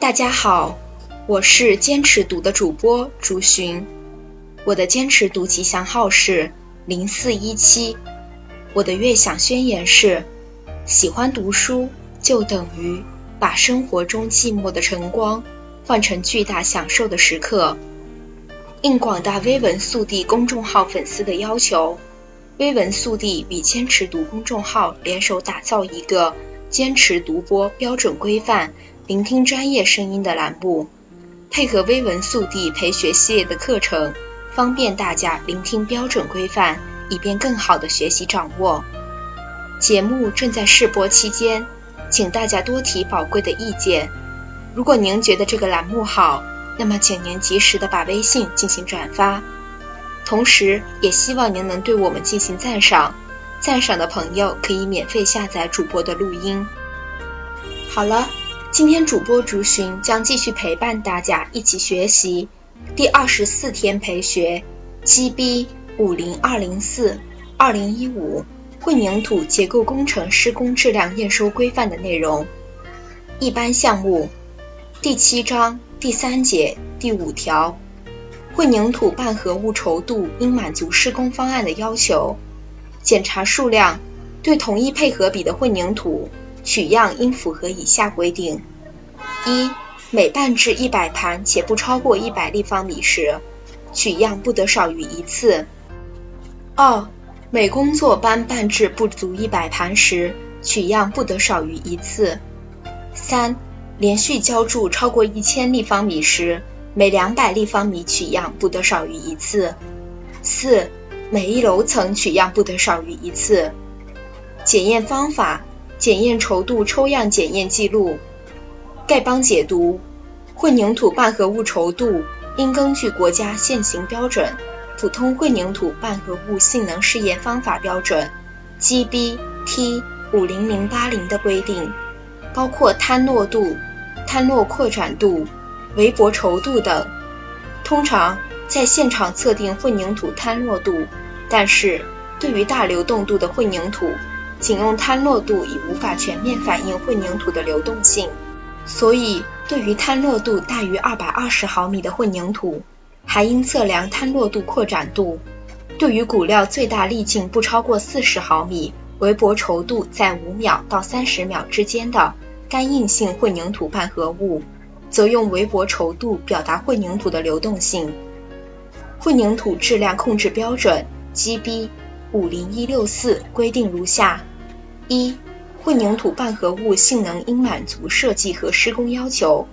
大家好，我是坚持读的主播朱寻，我的坚持读吉祥号是零四一七，我的悦享宣言是：喜欢读书就等于把生活中寂寞的晨光换成巨大享受的时刻。应广大微文速递公众号粉丝的要求，微文速递与坚持读公众号联手打造一个坚持读播标准规范。聆听专业声音的栏目，配合微文速递陪学系列的课程，方便大家聆听标准规范，以便更好的学习掌握。节目正在试播期间，请大家多提宝贵的意见。如果您觉得这个栏目好，那么请您及时的把微信进行转发，同时也希望您能对我们进行赞赏。赞赏的朋友可以免费下载主播的录音。好了。今天主播竹寻将继续陪伴大家一起学习第二十四天陪学 GB 五零二零四二零一五混凝土结构工程施工质量验收规范的内容。一般项目第七章第三节第五条，混凝土半合物稠度应满足施工方案的要求。检查数量对同一配合比的混凝土。取样应符合以下规定：一、每半置一百盘且不超过一百立方米时，取样不得少于一次；二、每工作班半至不足一百盘时，取样不得少于一次；三、连续浇筑超过一千立方米时，每两百立方米取样不得少于一次；四、每一楼层取样不得少于一次。检验方法。检验稠度抽样检验记录，丐帮解读：混凝土半合物稠度应根据国家现行标准《普通混凝土半合物性能试验方法标准》GB T 五零零八零的规定，包括摊落度、摊落扩展度、围泊稠度等。通常在现场测定混凝土摊落度，但是对于大流动度的混凝土。仅用摊落度已无法全面反映混凝土的流动性，所以对于摊落度大于二百二十毫米的混凝土，还应测量摊落度扩展度。对于骨料最大粒径不超过四十毫米、围泊稠度在五秒到三十秒之间的干硬性混凝土半合物，则用围泊稠度表达混凝土的流动性。混凝土质量控制标准 GB。五零一六四规定如下：一、混凝土半合物性能应满足设计和施工要求。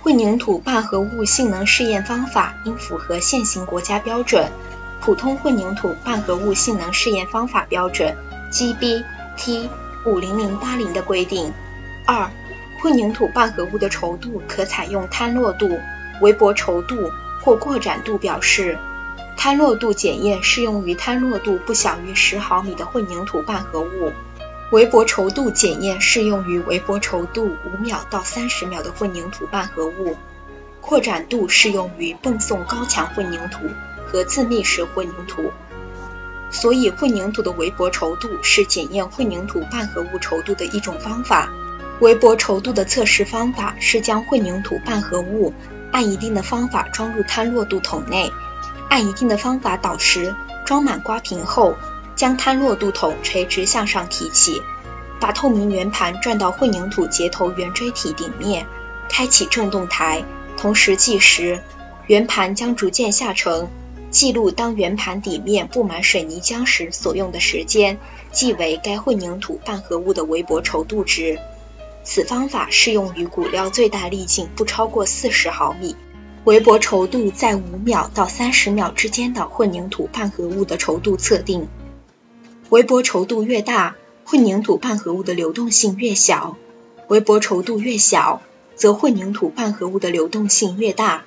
混凝土半合物性能试验方法应符合现行国家标准《普通混凝土半合物性能试验方法标准》GB T 五零零八零的规定。二、混凝土半合物的稠度可采用摊落度、围泊稠度或扩展度表示。摊落度检验适用于摊落度不小于十毫米的混凝土半合物，围泊稠度检验适用于围泊稠度五秒到三十秒的混凝土半合物，扩展度适用于泵送高强混凝土和自密式混凝土。所以，混凝土的围泊稠度是检验混凝土半合物稠度的一种方法。围泊稠度的测试方法是将混凝土半合物按一定的方法装入摊落度桶内。按一定的方法倒实，装满刮平后，将摊落度筒垂直向上提起，把透明圆盘转到混凝土结头圆锥体顶面，开启振动台，同时计时，圆盘将逐渐下沉，记录当圆盘底面布满水泥浆时所用的时间，即为该混凝土半合物的围泊稠度值。此方法适用于骨料最大粒径不超过四十毫米。围泊稠度在五秒到三十秒之间的混凝土半合物的稠度测定，围泊稠度越大，混凝土半合物的流动性越小；围泊稠度越小，则混凝土半合物的流动性越大。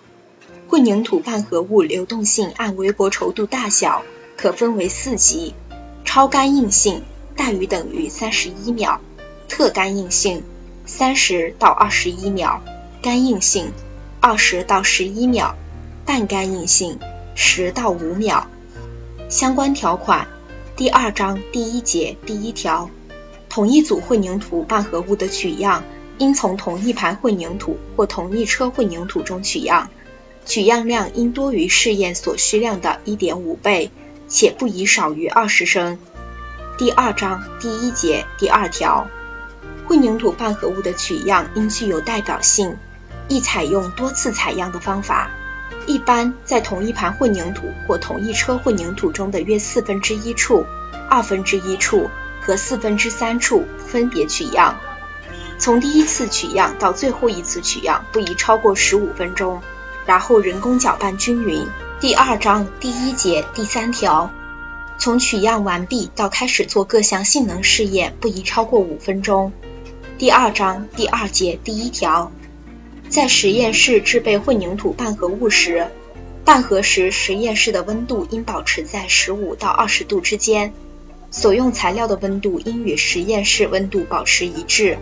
混凝土半合物流动性按围泊稠度大小可分为四级：超干硬性大于等于三十一秒，特干硬性三十到二十一秒，干硬性。二十到十一秒，半干硬性十到五秒。相关条款：第二章第一节第一条，同一组混凝土拌合物的取样应从同一盘混凝土或同一车混凝土中取样，取样量应多于试验所需量的1.5倍，且不宜少于20升。第二章第一节第二条，混凝土拌合物的取样应具有代表性，宜采用多次采样的方法。一般在同一盘混凝土或同一车混凝土中的约四分之一处、二分之一处和四分之三处分别取样。从第一次取样到最后一次取样不宜超过十五分钟，然后人工搅拌均匀。第二章第一节第三条，从取样完毕到开始做各项性能试验不宜超过五分钟。第二章第二节第一条。在实验室制备混凝土拌合物时，拌合时实验室的温度应保持在十五到二十度之间，所用材料的温度应与实验室温度保持一致。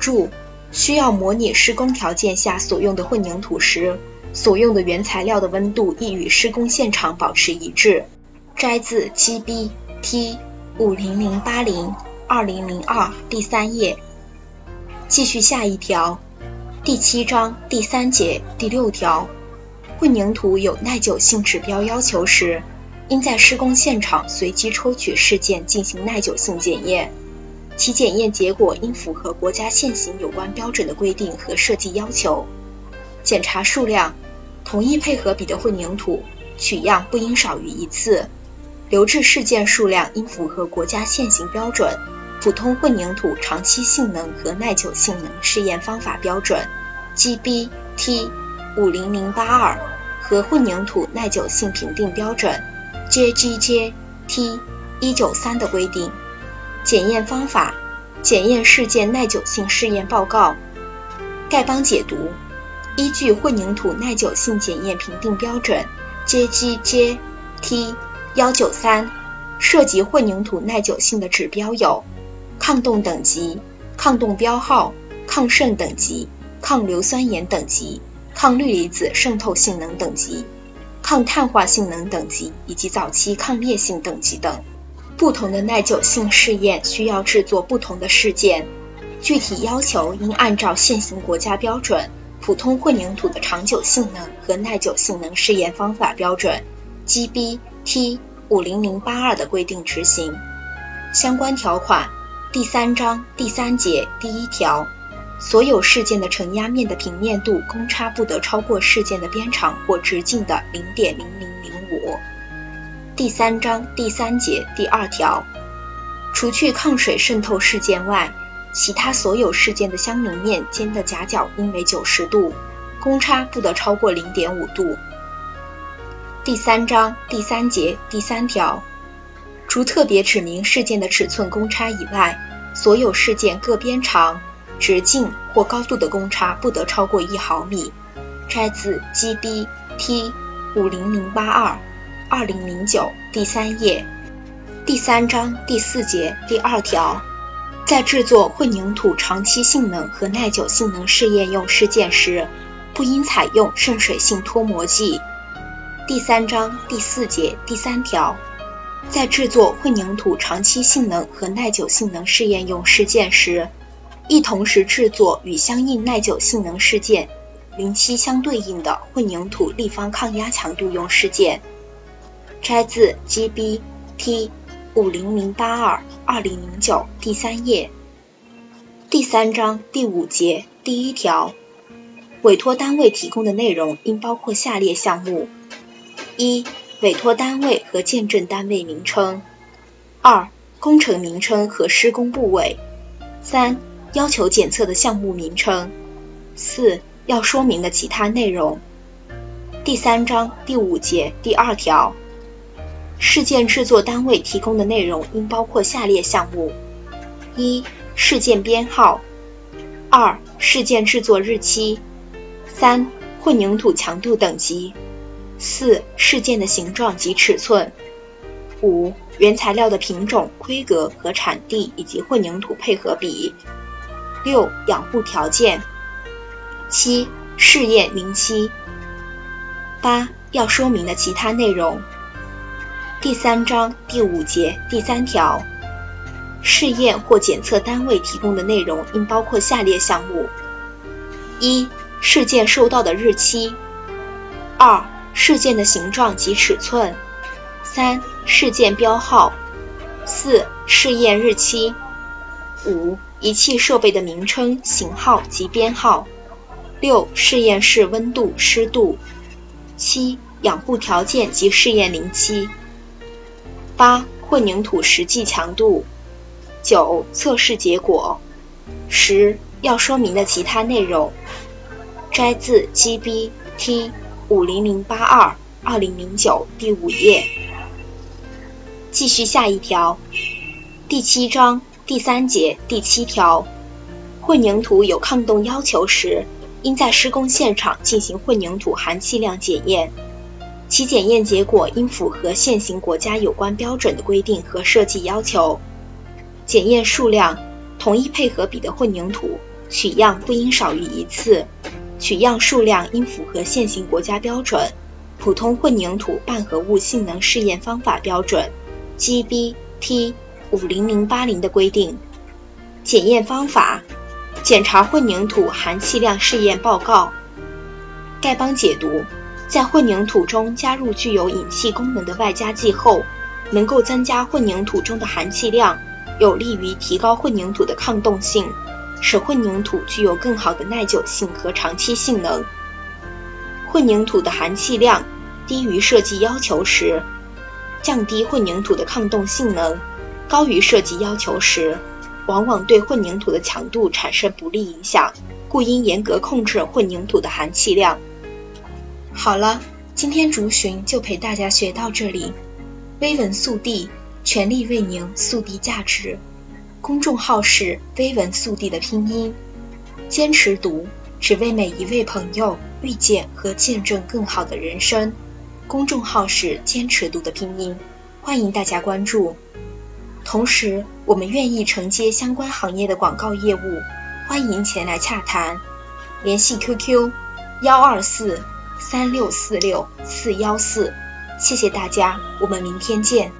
注：需要模拟施工条件下所用的混凝土时，所用的原材料的温度亦与施工现场保持一致。摘自 GB T 五零零八零二零零二第三页。继续下一条。第七章第三节第六条，混凝土有耐久性指标要求时，应在施工现场随机抽取事件进行耐久性检验，其检验结果应符合国家现行有关标准的规定和设计要求。检查数量，同一配合比的混凝土取样不应少于一次，留置事件数量应符合国家现行标准。普通混凝土长期性能和耐久性能试验方法标准 GB T 五零零八二和混凝土耐久性评定标准 JGJ T 一九三的规定。检验方法：检验事件耐久性试验报告。丐帮解读：依据混凝土耐久性检验评定标准 JGJ T 幺九三，涉及混凝土耐久性的指标有。抗冻等级、抗冻标号、抗渗等级、抗硫酸盐等级、抗氯离子渗透性能等级、抗碳化性能等级以及早期抗裂性等级等。不同的耐久性试验需要制作不同的试件，具体要求应按照现行国家标准《普通混凝土的长久性能和耐久性能试验方法标准》GB T 五零零八二的规定执行。相关条款。第三章第三节第一条，所有事件的承压面的平面度公差不得超过事件的边长或直径的零点零零零五。第三章第三节第二条，除去抗水渗透事件外，其他所有事件的相邻面间的夹角应为九十度，公差不得超过零点五度。第三章第三节第三条。除特别指明事件的尺寸公差以外，所有事件各边长、直径或高度的公差不得超过一毫米。摘自 GB T 五零零八二二零零九第三页第三章第四节第二条，在制作混凝土长期性能和耐久性能试验用试件时，不应采用渗水性脱模剂。第三章第四节第三条。在制作混凝土长期性能和耐久性能试验用试件时，亦同时制作与相应耐久性能试件零期相对应的混凝土立方抗压强度用试件。摘自 GB T 五零零八二二零零九第三页第三章第五节第一条，委托单位提供的内容应包括下列项目：一。委托单位和见证单位名称，二、工程名称和施工部位，三、要求检测的项目名称，四、要说明的其他内容。第三章第五节第二条，事件制作单位提供的内容应包括下列项目：一、事件编号；二、事件制作日期；三、混凝土强度等级。四、事件的形状及尺寸；五、原材料的品种、规格和产地以及混凝土配合比；六、养护条件；七、试验零期；八、要说明的其他内容。第三章第五节第三条，试验或检测单位提供的内容应包括下列项目：一、事件收到的日期；二、事件的形状及尺寸；三、事件标号；四、试验日期；五、仪器设备的名称、型号及编号；六、试验室温度、湿度；七、养护条件及试验龄期；八、混凝土实际强度。九、测试结果。十、要说明的其他内容。摘自 GB/T 五零零八二二零零九第五页。继续下一条，第七章第三节第七条，混凝土有抗冻要求时，应在施工现场进行混凝土含气量检验，其检验结果应符合现行国家有关标准的规定和设计要求。检验数量，同一配合比的混凝土取样不应少于一次，取样数量应符合现行国家标准《普通混凝土半合物性能试验方法标准》（GB/T 五零零八零）的规定。检验方法：检查混凝土含气量试验报告。丐帮解读：在混凝土中加入具有引气功能的外加剂后，能够增加混凝土中的含气量。有利于提高混凝土的抗冻性，使混凝土具有更好的耐久性和长期性能。混凝土的含气量低于设计要求时，降低混凝土的抗冻性能；高于设计要求时，往往对混凝土的强度产生不利影响。故应严格控制混凝土的含气量。好了，今天竹寻就陪大家学到这里。微文速递。全力为您速递价值。公众号是“微文速递”的拼音，坚持读，只为每一位朋友遇见和见证更好的人生。公众号是“坚持读”的拼音，欢迎大家关注。同时，我们愿意承接相关行业的广告业务，欢迎前来洽谈。联系 QQ：幺二四三六四六四幺四。谢谢大家，我们明天见。